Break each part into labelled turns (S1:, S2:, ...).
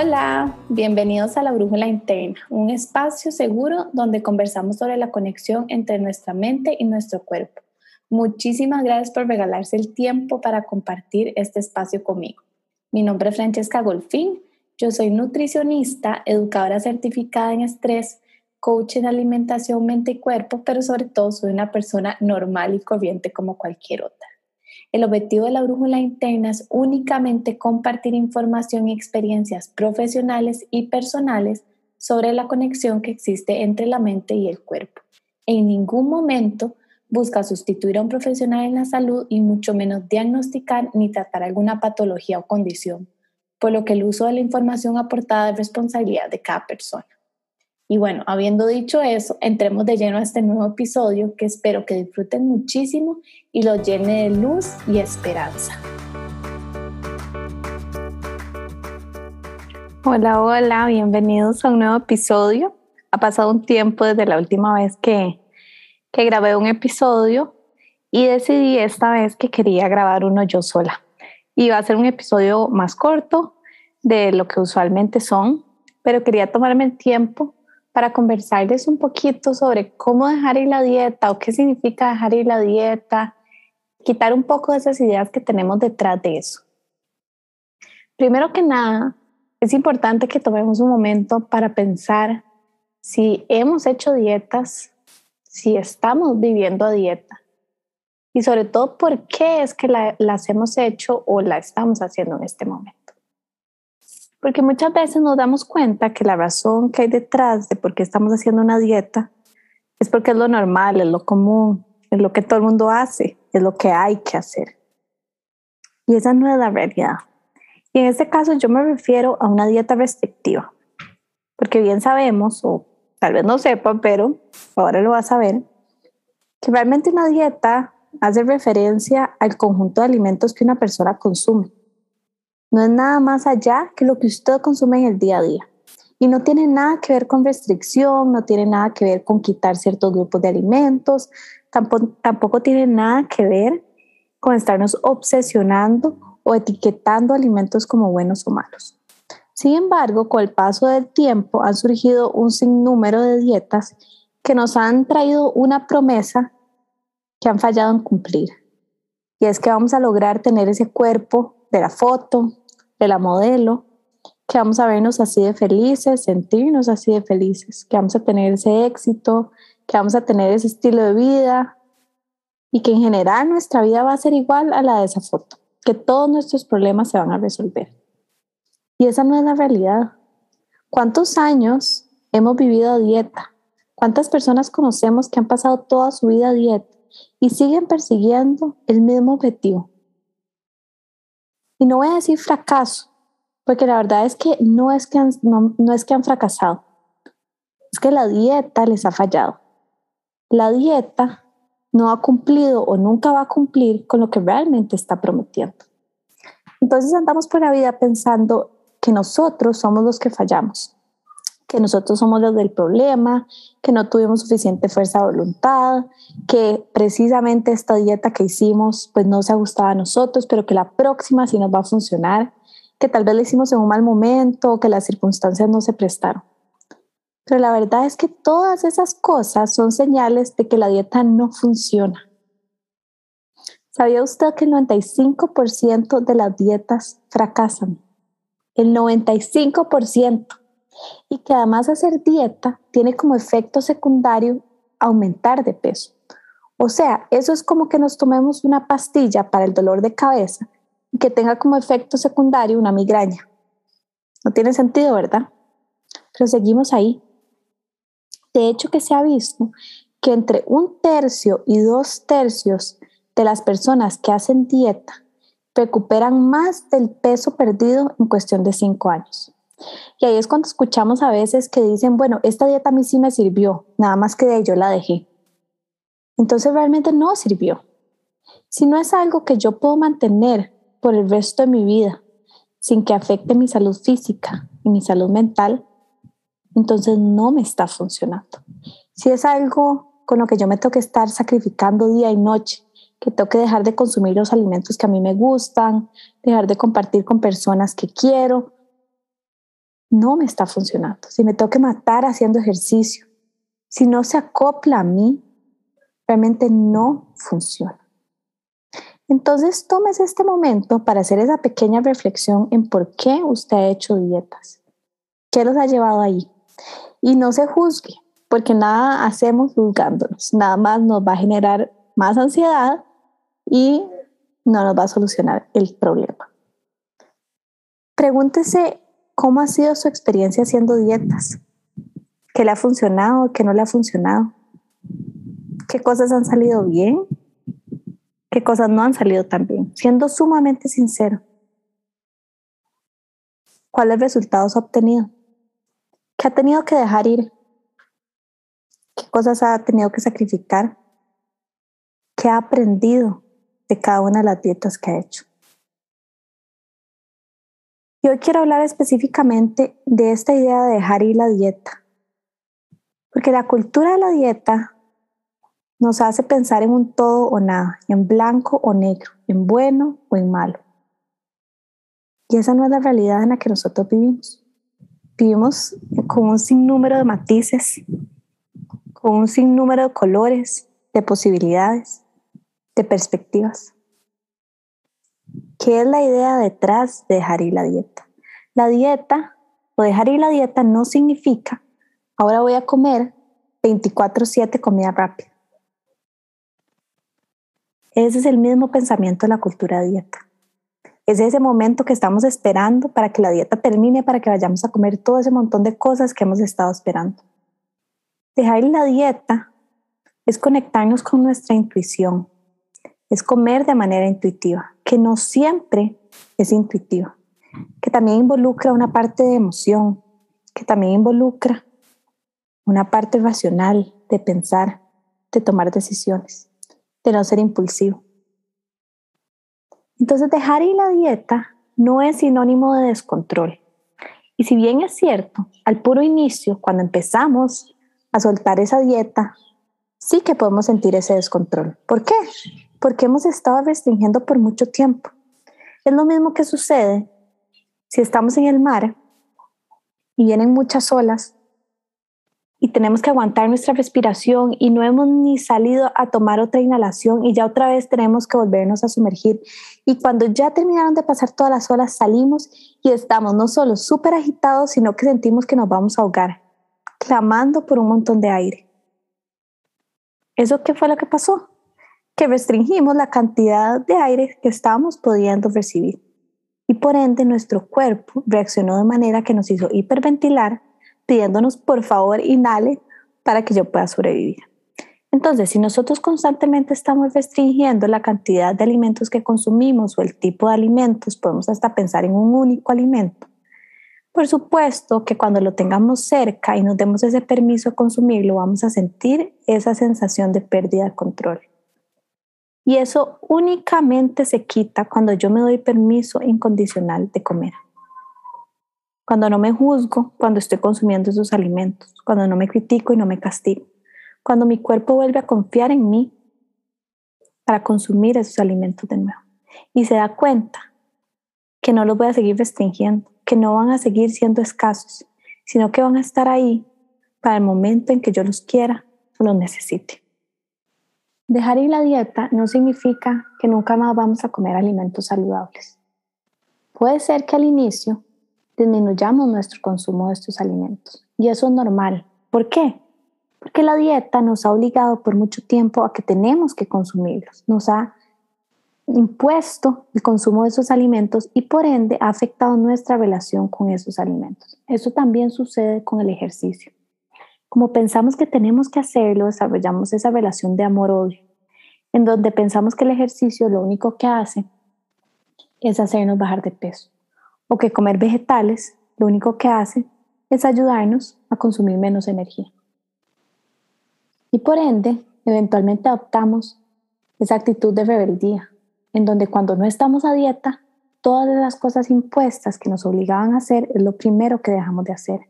S1: Hola, bienvenidos a la Brújula Interna, un espacio seguro donde conversamos sobre la conexión entre nuestra mente y nuestro cuerpo. Muchísimas gracias por regalarse el tiempo para compartir este espacio conmigo. Mi nombre es Francesca Golfín, yo soy nutricionista, educadora certificada en estrés, coach en alimentación, mente y cuerpo, pero sobre todo soy una persona normal y corriente como cualquier otra. El objetivo de la brújula interna es únicamente compartir información y experiencias profesionales y personales sobre la conexión que existe entre la mente y el cuerpo. En ningún momento busca sustituir a un profesional en la salud y mucho menos diagnosticar ni tratar alguna patología o condición, por lo que el uso de la información aportada es responsabilidad de cada persona. Y bueno, habiendo dicho eso, entremos de lleno a este nuevo episodio que espero que disfruten muchísimo y lo llene de luz y esperanza. Hola, hola, bienvenidos a un nuevo episodio. Ha pasado un tiempo desde la última vez que, que grabé un episodio y decidí esta vez que quería grabar uno yo sola. Iba a ser un episodio más corto de lo que usualmente son, pero quería tomarme el tiempo para conversarles un poquito sobre cómo dejar ir la dieta o qué significa dejar ir la dieta, quitar un poco de esas ideas que tenemos detrás de eso. Primero que nada, es importante que tomemos un momento para pensar si hemos hecho dietas, si estamos viviendo a dieta y sobre todo por qué es que las hemos hecho o la estamos haciendo en este momento. Porque muchas veces nos damos cuenta que la razón que hay detrás de por qué estamos haciendo una dieta es porque es lo normal, es lo común, es lo que todo el mundo hace, es lo que hay que hacer. Y esa no es la realidad. Y en este caso yo me refiero a una dieta restrictiva. Porque bien sabemos, o tal vez no sepa, pero ahora lo vas a ver, que realmente una dieta hace referencia al conjunto de alimentos que una persona consume. No es nada más allá que lo que usted consume en el día a día. Y no tiene nada que ver con restricción, no tiene nada que ver con quitar ciertos grupos de alimentos, tampoco, tiene nada que ver con estarnos obsesionando o etiquetando alimentos como buenos o malos. Sin embargo, con el paso del tiempo han surgido un sinnúmero de dietas que nos han traído una promesa que han fallado en cumplir. Y es que vamos a lograr tener ese cuerpo de la foto, de la modelo, que vamos a vernos así de felices, sentirnos así de felices, que vamos a tener ese éxito, que vamos a tener ese estilo de vida y que en general nuestra vida va a ser igual a la de esa foto, que todos nuestros problemas se van a resolver. Y esa no es la realidad. ¿Cuántos años hemos vivido a dieta? ¿Cuántas personas conocemos que han pasado toda su vida a dieta y siguen persiguiendo el mismo objetivo? Y no voy a decir fracaso, porque la verdad es que no es que han, no, es que han fracasado, es que la dieta les ha fallado. La dieta no ha cumplido o nunca va a cumplir con lo que realmente está prometiendo. Entonces andamos por la vida pensando que nosotros somos los que fallamos, que nosotros somos los del problema, que no tuvimos suficiente fuerza de voluntad, que precisamente esta dieta que hicimos pues no se ha gustado a nosotros, pero que la próxima sí nos va a funcionar, que tal vez la hicimos en un mal momento, que las circunstancias no se prestaron. Pero la verdad es que todas esas cosas son señales de que la dieta no funciona. ¿Sabía usted que el 95% de las dietas fracasan? El 95% y que además hacer dieta tiene como efecto secundario aumentar de peso. O sea, eso es como que nos tomemos una pastilla para el dolor de cabeza y que tenga como efecto secundario una migraña. No tiene sentido, ¿verdad? Pero seguimos ahí. De hecho, que se ha visto que entre un tercio y dos tercios de las personas que hacen dieta recuperan más del peso perdido en cuestión de cinco años. Y ahí es cuando escuchamos a veces que dicen, bueno, esta dieta a mí sí me sirvió, nada más que de ahí yo la dejé. Entonces realmente no sirvió. Si no es algo que yo puedo mantener por el resto de mi vida sin que afecte mi salud física y mi salud mental, entonces no me está funcionando. Si es algo con lo que yo me tengo que estar sacrificando día y noche, que tengo que dejar de consumir los alimentos que a mí me gustan, dejar de compartir con personas que quiero, no me está funcionando, si me tengo que matar haciendo ejercicio, si no se acopla a mí, realmente no funciona. Entonces, tomes este momento para hacer esa pequeña reflexión en por qué usted ha hecho dietas, qué los ha llevado ahí. Y no se juzgue, porque nada hacemos juzgándonos, nada más nos va a generar más ansiedad y no nos va a solucionar el problema. Pregúntese cómo ha sido su experiencia haciendo dietas, qué le ha funcionado, qué no le ha funcionado, qué cosas han salido bien qué cosas no han salido tan bien, siendo sumamente sincero. ¿Cuáles resultados ha obtenido? ¿Qué ha tenido que dejar ir? ¿Qué cosas ha tenido que sacrificar? ¿Qué ha aprendido de cada una de las dietas que ha hecho? Y hoy quiero hablar específicamente de esta idea de dejar ir la dieta. Porque la cultura de la dieta nos hace pensar en un todo o nada, en blanco o negro, en bueno o en malo. Y esa no es la realidad en la que nosotros vivimos. Vivimos con un sinnúmero de matices, con un sinnúmero de colores, de posibilidades, de perspectivas. ¿Qué es la idea detrás de dejar ir la dieta? La dieta o dejar ir la dieta no significa ahora voy a comer 24/7 comida rápida. Ese es el mismo pensamiento de la cultura dieta. Es ese momento que estamos esperando para que la dieta termine, para que vayamos a comer todo ese montón de cosas que hemos estado esperando. Dejar la dieta es conectarnos con nuestra intuición, es comer de manera intuitiva, que no siempre es intuitiva, que también involucra una parte de emoción, que también involucra una parte racional de pensar, de tomar decisiones de no ser impulsivo. Entonces, dejar ir la dieta no es sinónimo de descontrol. Y si bien es cierto, al puro inicio, cuando empezamos a soltar esa dieta, sí que podemos sentir ese descontrol. ¿Por qué? Porque hemos estado restringiendo por mucho tiempo. Es lo mismo que sucede si estamos en el mar y vienen muchas olas y tenemos que aguantar nuestra respiración y no hemos ni salido a tomar otra inhalación y ya otra vez tenemos que volvernos a sumergir. Y cuando ya terminaron de pasar todas las horas, salimos y estamos no solo súper agitados, sino que sentimos que nos vamos a ahogar, clamando por un montón de aire. ¿Eso qué fue lo que pasó? Que restringimos la cantidad de aire que estábamos pudiendo recibir. Y por ende nuestro cuerpo reaccionó de manera que nos hizo hiperventilar pidiéndonos por favor inhale para que yo pueda sobrevivir. Entonces, si nosotros constantemente estamos restringiendo la cantidad de alimentos que consumimos o el tipo de alimentos, podemos hasta pensar en un único alimento. Por supuesto que cuando lo tengamos cerca y nos demos ese permiso a consumirlo, vamos a sentir esa sensación de pérdida de control. Y eso únicamente se quita cuando yo me doy permiso incondicional de comer. Cuando no me juzgo cuando estoy consumiendo esos alimentos, cuando no me critico y no me castigo, cuando mi cuerpo vuelve a confiar en mí para consumir esos alimentos de nuevo. Y se da cuenta que no los voy a seguir restringiendo, que no van a seguir siendo escasos, sino que van a estar ahí para el momento en que yo los quiera o los necesite. Dejar ir la dieta no significa que nunca más vamos a comer alimentos saludables. Puede ser que al inicio disminuyamos nuestro consumo de estos alimentos. Y eso es normal. ¿Por qué? Porque la dieta nos ha obligado por mucho tiempo a que tenemos que consumirlos. Nos ha impuesto el consumo de esos alimentos y por ende ha afectado nuestra relación con esos alimentos. Eso también sucede con el ejercicio. Como pensamos que tenemos que hacerlo, desarrollamos esa relación de amor-odio, en donde pensamos que el ejercicio lo único que hace es hacernos bajar de peso o que comer vegetales lo único que hace es ayudarnos a consumir menos energía. Y por ende, eventualmente adoptamos esa actitud de rebeldía, en donde cuando no estamos a dieta, todas las cosas impuestas que nos obligaban a hacer es lo primero que dejamos de hacer.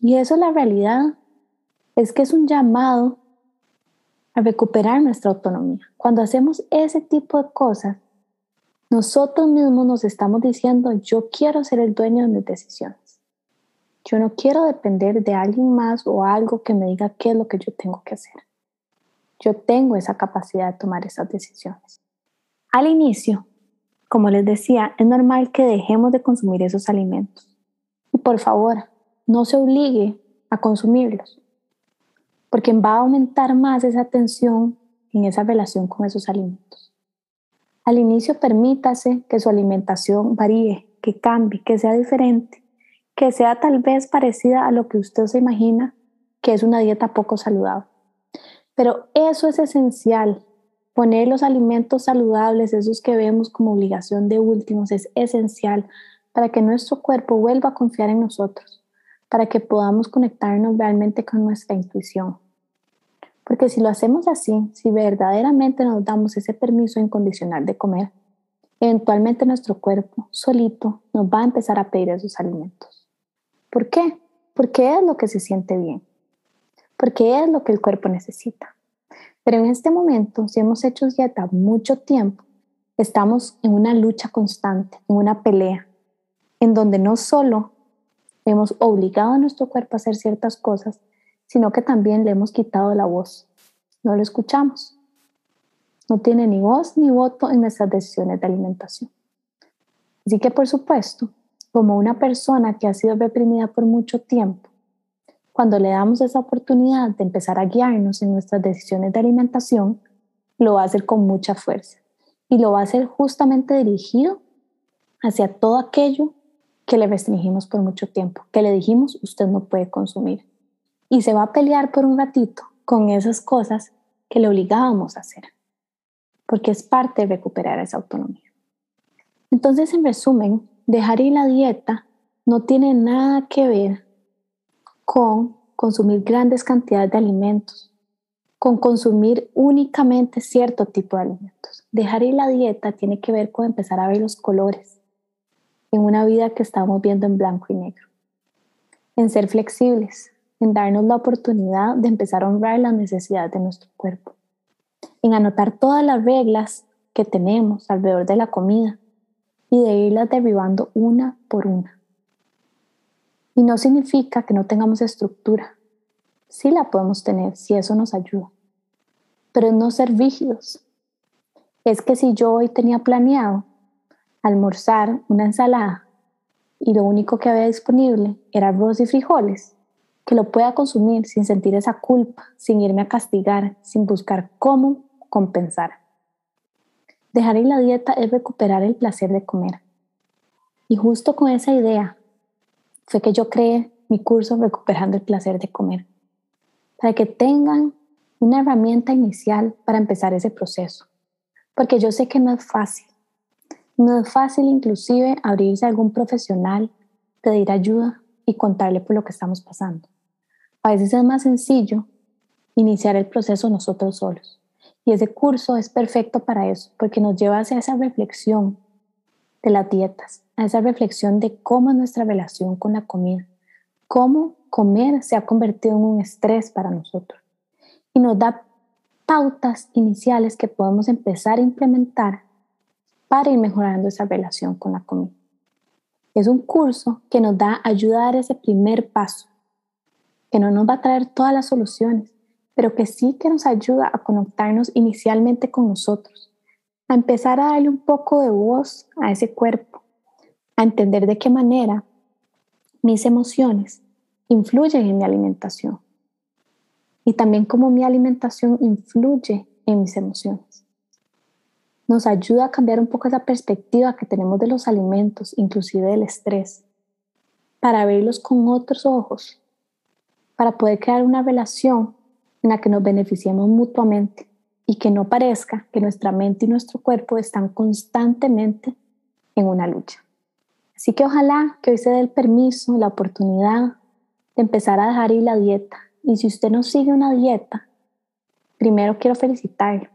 S1: Y eso la realidad es que es un llamado a recuperar nuestra autonomía. Cuando hacemos ese tipo de cosas, nosotros mismos nos estamos diciendo, yo quiero ser el dueño de mis decisiones. Yo no quiero depender de alguien más o algo que me diga qué es lo que yo tengo que hacer. Yo tengo esa capacidad de tomar esas decisiones. Al inicio, como les decía, es normal que dejemos de consumir esos alimentos. Y por favor, no se obligue a consumirlos, porque va a aumentar más esa tensión en esa relación con esos alimentos. Al inicio, permítase que su alimentación varíe, que cambie, que sea diferente, que sea tal vez parecida a lo que usted se imagina que es una dieta poco saludable. Pero eso es esencial. Poner los alimentos saludables, esos que vemos como obligación de últimos, es esencial para que nuestro cuerpo vuelva a confiar en nosotros, para que podamos conectarnos realmente con nuestra intuición. Porque si lo hacemos así, si verdaderamente nos damos ese permiso incondicional de comer, eventualmente nuestro cuerpo solito nos va a empezar a pedir esos alimentos. ¿Por qué? Porque es lo que se siente bien, porque es lo que el cuerpo necesita. Pero en este momento, si hemos hecho dieta mucho tiempo, estamos en una lucha constante, en una pelea, en donde no solo hemos obligado a nuestro cuerpo a hacer ciertas cosas, sino que también le hemos quitado la voz. No lo escuchamos. No tiene ni voz ni voto en nuestras decisiones de alimentación. Así que, por supuesto, como una persona que ha sido reprimida por mucho tiempo, cuando le damos esa oportunidad de empezar a guiarnos en nuestras decisiones de alimentación, lo va a hacer con mucha fuerza y lo va a hacer justamente dirigido hacia todo aquello que le restringimos por mucho tiempo, que le dijimos usted no puede consumir. Y se va a pelear por un ratito con esas cosas que le obligábamos a hacer, porque es parte de recuperar esa autonomía. Entonces, en resumen, dejar ir la dieta no tiene nada que ver con consumir grandes cantidades de alimentos, con consumir únicamente cierto tipo de alimentos. Dejar ir la dieta tiene que ver con empezar a ver los colores en una vida que estamos viendo en blanco y negro, en ser flexibles, en darnos la oportunidad de empezar a honrar las necesidades de nuestro cuerpo, en anotar todas las reglas que tenemos alrededor de la comida y de irlas derribando una por una. Y no significa que no tengamos estructura. Sí la podemos tener si eso nos ayuda. Pero no ser rígidos. Es que si yo hoy tenía planeado almorzar una ensalada y lo único que había disponible era arroz y frijoles, que lo pueda consumir sin sentir esa culpa, sin irme a castigar, sin buscar cómo compensar. Dejar ir la dieta es recuperar el placer de comer. Y justo con esa idea fue que yo creé mi curso Recuperando el Placer de Comer, para que tengan una herramienta inicial para empezar ese proceso, porque yo sé que no es fácil. No es fácil inclusive abrirse a algún profesional, pedir ayuda y contarle por lo que estamos pasando. A veces es más sencillo iniciar el proceso nosotros solos. Y ese curso es perfecto para eso, porque nos lleva hacia esa reflexión de las dietas, a esa reflexión de cómo es nuestra relación con la comida, cómo comer se ha convertido en un estrés para nosotros. Y nos da pautas iniciales que podemos empezar a implementar para ir mejorando esa relación con la comida. Es un curso que nos da ayuda a dar ese primer paso, que no nos va a traer todas las soluciones, pero que sí que nos ayuda a conectarnos inicialmente con nosotros, a empezar a darle un poco de voz a ese cuerpo, a entender de qué manera mis emociones influyen en mi alimentación y también cómo mi alimentación influye en mis emociones. Nos ayuda a cambiar un poco esa perspectiva que tenemos de los alimentos, inclusive del estrés, para verlos con otros ojos, para poder crear una relación en la que nos beneficiemos mutuamente y que no parezca que nuestra mente y nuestro cuerpo están constantemente en una lucha. Así que ojalá que hoy se dé el permiso, la oportunidad de empezar a dejar ir la dieta. Y si usted no sigue una dieta, primero quiero felicitarlo.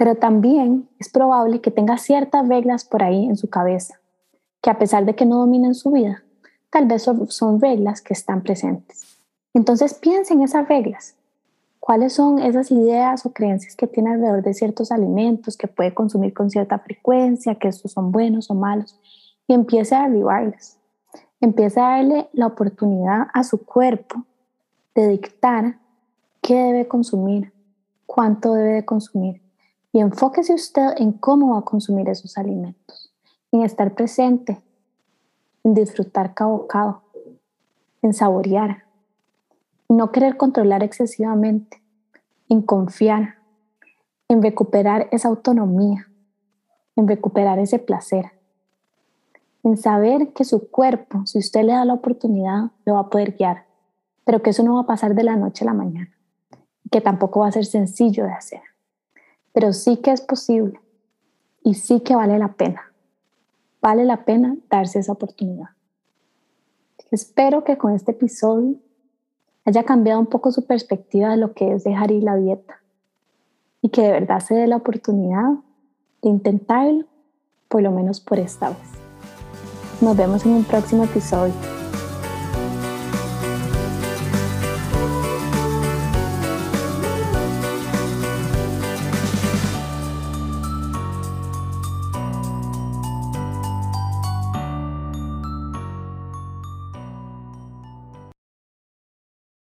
S1: Pero también es probable que tenga ciertas reglas por ahí en su cabeza, que a pesar de que no dominen su vida, tal vez son, reglas que están presentes. Entonces piensen en esas reglas. ¿Cuáles son esas ideas o creencias que tiene alrededor de ciertos alimentos que puede consumir con cierta frecuencia, que estos son buenos o malos? y empiece a derribarlas. Empiece a darle la oportunidad a su cuerpo de dictar qué debe consumir, cuánto debe de consumir. Y enfóquese usted en cómo va a consumir esos alimentos, en estar presente, en disfrutar cada bocado, en saborear, no querer controlar excesivamente, en confiar, en recuperar esa autonomía, en recuperar ese placer, en saber que su cuerpo, si usted le da la oportunidad, lo va a poder guiar, pero que eso no va a pasar de la noche a la mañana, que tampoco va a ser sencillo de hacer, pero sí que es posible y sí que vale la pena, vale la pena darse esa oportunidad. Espero que con este episodio haya cambiado un poco su perspectiva de lo que es dejar ir la dieta y que de verdad se dé la oportunidad de intentarlo, por lo menos por esta vez. Nos vemos en un próximo episodio.